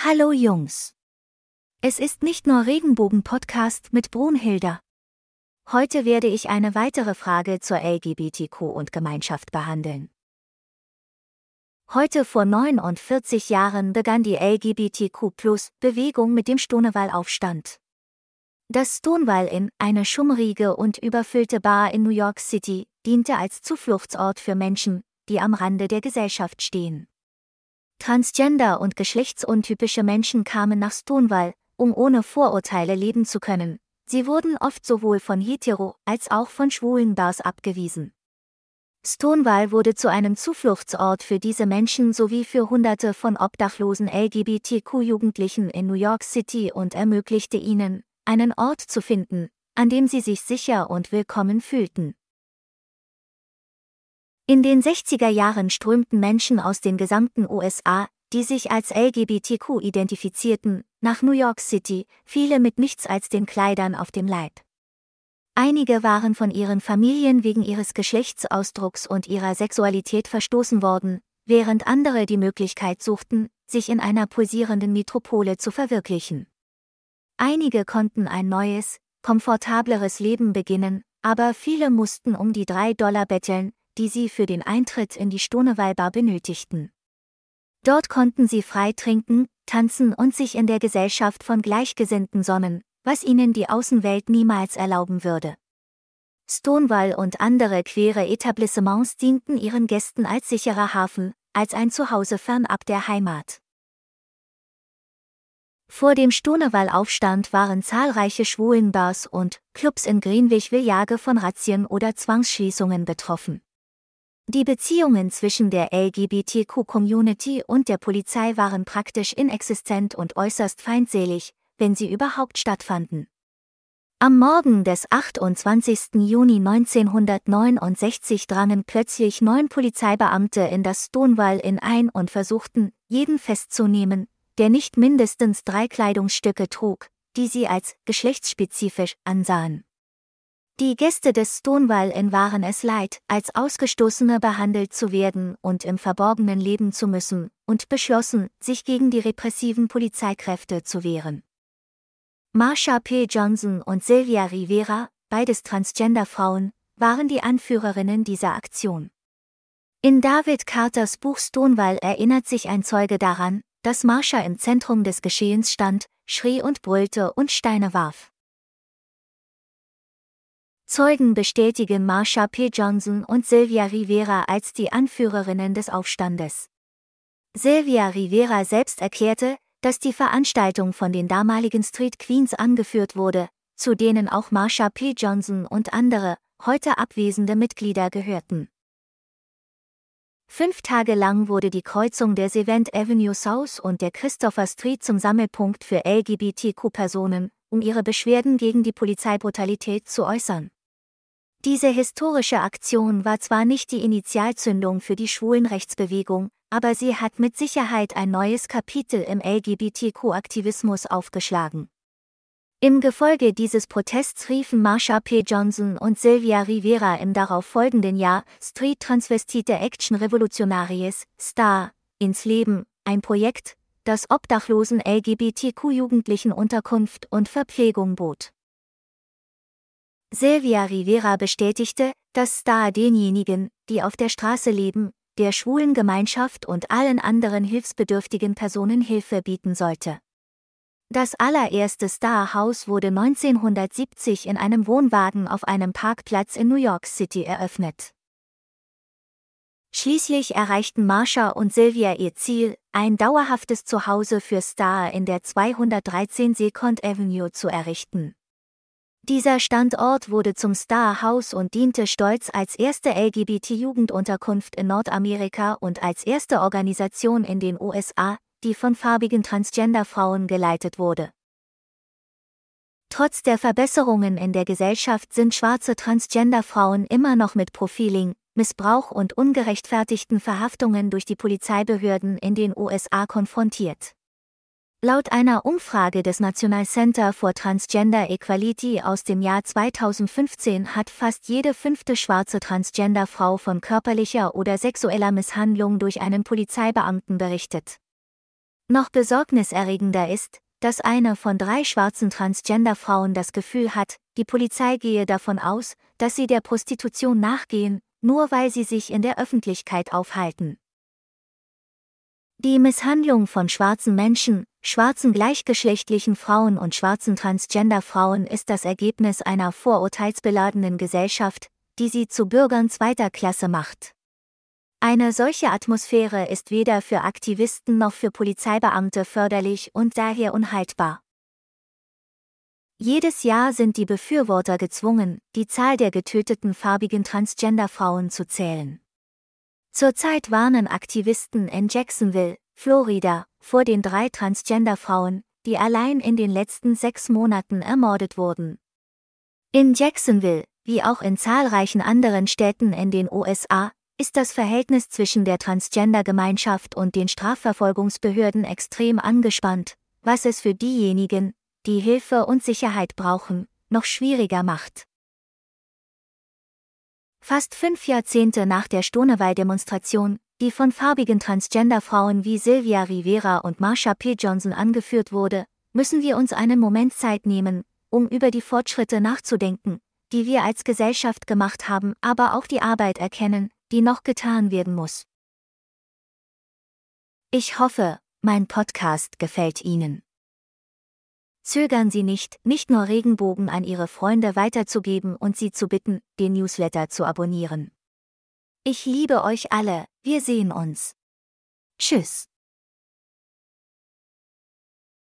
Hallo Jungs. Es ist nicht nur Regenbogen-Podcast mit Brunhilda. Heute werde ich eine weitere Frage zur LGBTQ und Gemeinschaft behandeln. Heute vor 49 Jahren begann die LGBTQ-Bewegung mit dem Stonewall-Aufstand. Das Stonewall Inn, eine schummrige und überfüllte Bar in New York City, diente als Zufluchtsort für Menschen, die am Rande der Gesellschaft stehen. Transgender und geschlechtsuntypische Menschen kamen nach Stonewall, um ohne Vorurteile leben zu können. Sie wurden oft sowohl von hetero als auch von schwulen Bars abgewiesen. Stonewall wurde zu einem Zufluchtsort für diese Menschen sowie für Hunderte von obdachlosen LGBTQ-Jugendlichen in New York City und ermöglichte ihnen, einen Ort zu finden, an dem sie sich sicher und willkommen fühlten. In den 60er Jahren strömten Menschen aus den gesamten USA, die sich als LGBTQ identifizierten, nach New York City, viele mit nichts als den Kleidern auf dem Leib. Einige waren von ihren Familien wegen ihres Geschlechtsausdrucks und ihrer Sexualität verstoßen worden, während andere die Möglichkeit suchten, sich in einer pulsierenden Metropole zu verwirklichen. Einige konnten ein neues, komfortableres Leben beginnen, aber viele mussten um die drei Dollar betteln, die sie für den Eintritt in die Stonewallbar benötigten. Dort konnten sie frei trinken, tanzen und sich in der Gesellschaft von Gleichgesinnten sonnen, was ihnen die Außenwelt niemals erlauben würde. Stonewall und andere queere Etablissements dienten ihren Gästen als sicherer Hafen, als ein Zuhause fernab der Heimat. Vor dem Stonewall-Aufstand waren zahlreiche Schwulenbars und Clubs in Greenwich-Village von Razzien oder Zwangsschließungen betroffen. Die Beziehungen zwischen der LGBTQ-Community und der Polizei waren praktisch inexistent und äußerst feindselig, wenn sie überhaupt stattfanden. Am Morgen des 28. Juni 1969 drangen plötzlich neun Polizeibeamte in das Stonewall Inn ein und versuchten, jeden festzunehmen, der nicht mindestens drei Kleidungsstücke trug, die sie als geschlechtsspezifisch ansahen. Die Gäste des Stonewall Inn waren es leid, als Ausgestoßene behandelt zu werden und im Verborgenen leben zu müssen, und beschlossen, sich gegen die repressiven Polizeikräfte zu wehren. Marsha P. Johnson und Sylvia Rivera, beides Transgender-Frauen, waren die Anführerinnen dieser Aktion. In David Carters Buch Stonewall erinnert sich ein Zeuge daran, dass Marsha im Zentrum des Geschehens stand, schrie und brüllte und Steine warf. Zeugen bestätigen Marsha P. Johnson und Sylvia Rivera als die Anführerinnen des Aufstandes. Sylvia Rivera selbst erklärte, dass die Veranstaltung von den damaligen Street Queens angeführt wurde, zu denen auch Marsha P. Johnson und andere, heute abwesende Mitglieder gehörten. Fünf Tage lang wurde die Kreuzung der Sevent Avenue South und der Christopher Street zum Sammelpunkt für LGBTQ-Personen, um ihre Beschwerden gegen die Polizeibrutalität zu äußern. Diese historische Aktion war zwar nicht die Initialzündung für die Schwulenrechtsbewegung, aber sie hat mit Sicherheit ein neues Kapitel im LGBTQ-Aktivismus aufgeschlagen. Im Gefolge dieses Protests riefen Marsha P. Johnson und Sylvia Rivera im darauf folgenden Jahr Street Transvestite Action Revolutionaries, STAR, ins Leben, ein Projekt, das obdachlosen LGBTQ-Jugendlichen Unterkunft und Verpflegung bot. Silvia Rivera bestätigte, dass Star denjenigen, die auf der Straße leben, der schwulen Gemeinschaft und allen anderen hilfsbedürftigen Personen Hilfe bieten sollte. Das allererste Star House wurde 1970 in einem Wohnwagen auf einem Parkplatz in New York City eröffnet. Schließlich erreichten Marsha und Sylvia ihr Ziel, ein dauerhaftes Zuhause für Star in der 213 Second Avenue zu errichten. Dieser Standort wurde zum Star House und diente stolz als erste LGBT-Jugendunterkunft in Nordamerika und als erste Organisation in den USA, die von farbigen Transgender-Frauen geleitet wurde. Trotz der Verbesserungen in der Gesellschaft sind schwarze Transgender-Frauen immer noch mit Profiling, Missbrauch und ungerechtfertigten Verhaftungen durch die Polizeibehörden in den USA konfrontiert. Laut einer Umfrage des National Center for Transgender Equality aus dem Jahr 2015 hat fast jede fünfte schwarze Transgender-Frau von körperlicher oder sexueller Misshandlung durch einen Polizeibeamten berichtet. Noch besorgniserregender ist, dass eine von drei schwarzen Transgender-Frauen das Gefühl hat, die Polizei gehe davon aus, dass sie der Prostitution nachgehen, nur weil sie sich in der Öffentlichkeit aufhalten. Die Misshandlung von schwarzen Menschen, schwarzen gleichgeschlechtlichen Frauen und schwarzen Transgender-Frauen ist das Ergebnis einer vorurteilsbeladenen Gesellschaft, die sie zu Bürgern zweiter Klasse macht. Eine solche Atmosphäre ist weder für Aktivisten noch für Polizeibeamte förderlich und daher unhaltbar. Jedes Jahr sind die Befürworter gezwungen, die Zahl der getöteten farbigen Transgender-Frauen zu zählen. Zurzeit warnen Aktivisten in Jacksonville, Florida, vor den drei Transgender-Frauen, die allein in den letzten sechs Monaten ermordet wurden. In Jacksonville, wie auch in zahlreichen anderen Städten in den USA, ist das Verhältnis zwischen der Transgender-Gemeinschaft und den Strafverfolgungsbehörden extrem angespannt, was es für diejenigen, die Hilfe und Sicherheit brauchen, noch schwieriger macht. Fast fünf Jahrzehnte nach der Stonewall-Demonstration, die von farbigen Transgender-Frauen wie Sylvia Rivera und Marsha P. Johnson angeführt wurde, müssen wir uns einen Moment Zeit nehmen, um über die Fortschritte nachzudenken, die wir als Gesellschaft gemacht haben, aber auch die Arbeit erkennen, die noch getan werden muss. Ich hoffe, mein Podcast gefällt Ihnen. Zögern Sie nicht, nicht nur Regenbogen an Ihre Freunde weiterzugeben und Sie zu bitten, den Newsletter zu abonnieren. Ich liebe euch alle, wir sehen uns. Tschüss.